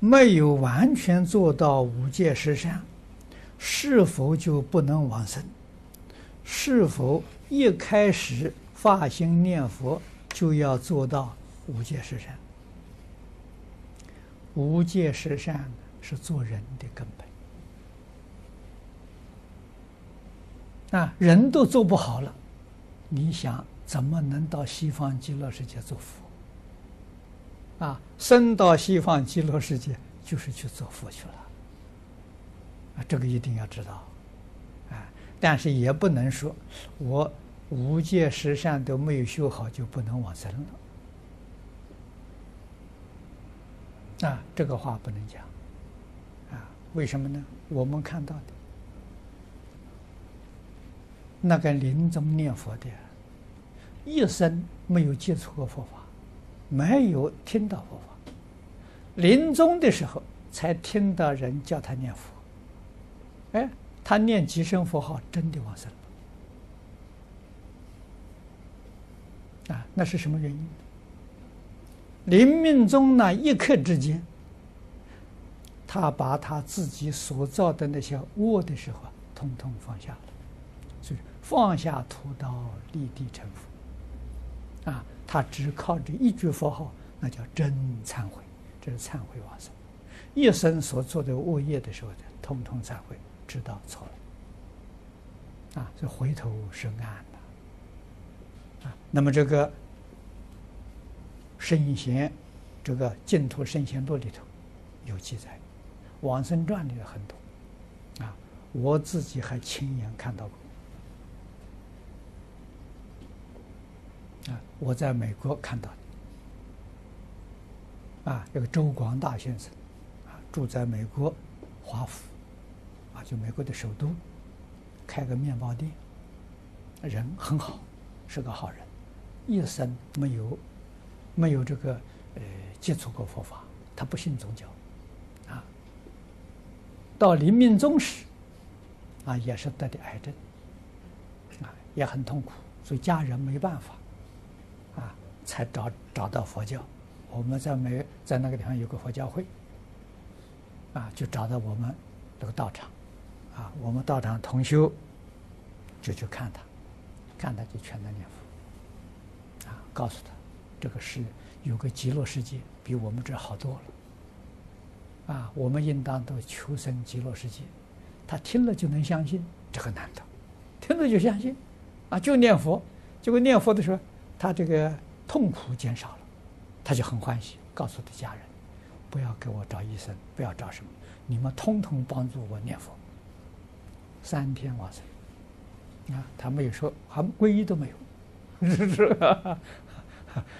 没有完全做到五戒十善，是否就不能往生？是否一开始发心念佛就要做到五戒十善？五戒十善是做人的根本，啊，人都做不好了，你想怎么能到西方极乐世界做佛？啊，生到西方极乐世界就是去做佛去了，啊，这个一定要知道，啊，但是也不能说我五戒十善都没有修好就不能往生了，啊，这个话不能讲，啊，为什么呢？我们看到的那个临终念佛的，一生没有接触过佛法。没有听到佛法，临终的时候才听到人叫他念佛，哎，他念几声佛号，真的往生了，啊，那是什么原因？临命终那一刻之间，他把他自己所造的那些恶的时候，通通放下了，所以放下屠刀，立地成佛，啊。他只靠这一句佛号，那叫真忏悔，这是忏悔往生。一生所做的恶业的时候，通通忏悔，知道错了，啊，这回头是岸的，啊，那么这个圣贤，这个净土圣贤录里头有记载，往生传里有很多，啊，我自己还亲眼看到过。啊，我在美国看到的，啊，这个周广大先生，啊，住在美国华府，啊，就美国的首都，开个面包店，人很好，是个好人，一生没有没有这个呃接触过佛法，他不信宗教，啊，到临命终时，啊，也是得的癌症，啊，也很痛苦，所以家人没办法。才找找到佛教，我们在没在那个地方有个佛教会，啊，就找到我们这个道场，啊，我们道场同修就去看他，看他就劝他念佛，啊，告诉他这个是有个极乐世界比我们这好多了，啊，我们应当都求生极乐世界，他听了就能相信，这个难得，听了就相信，啊，就念佛，结果念佛的时候，他这个。痛苦减少了，他就很欢喜，告诉他家人：“不要给我找医生，不要找什么，你们通通帮助我念佛。”三天往生，啊，他没有说，还皈依都没有，是不是？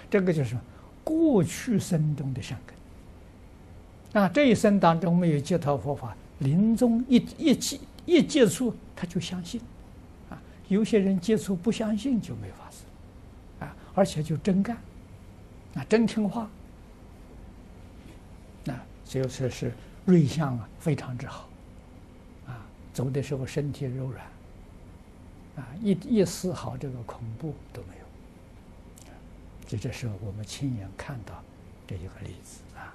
这个就是过去生中的善根。啊，这一生当中没有接触佛法，临终一一接一接触他就相信，啊，有些人接触不相信就没法子。而且就真干，啊，真听话，那，就是是瑞相啊，非常之好，啊，走的时候身体柔软，啊，一一丝毫这个恐怖都没有，就这时候我们亲眼看到这一个例子啊。